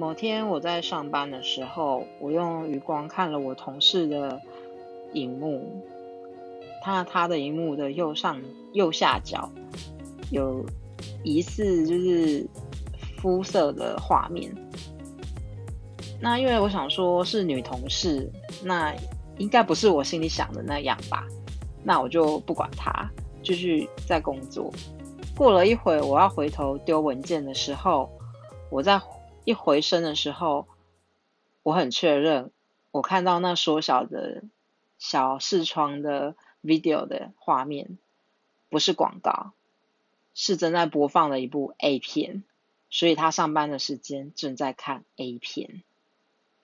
某天我在上班的时候，我用余光看了我同事的荧幕，他他的荧幕的右上右下角有疑似就是肤色的画面。那因为我想说是女同事，那应该不是我心里想的那样吧？那我就不管他，继续在工作。过了一会，我要回头丢文件的时候，我在一回身的时候，我很确认，我看到那缩小的小视窗的 video 的画面，不是广告，是正在播放的一部 A 片，所以他上班的时间正在看 A 片。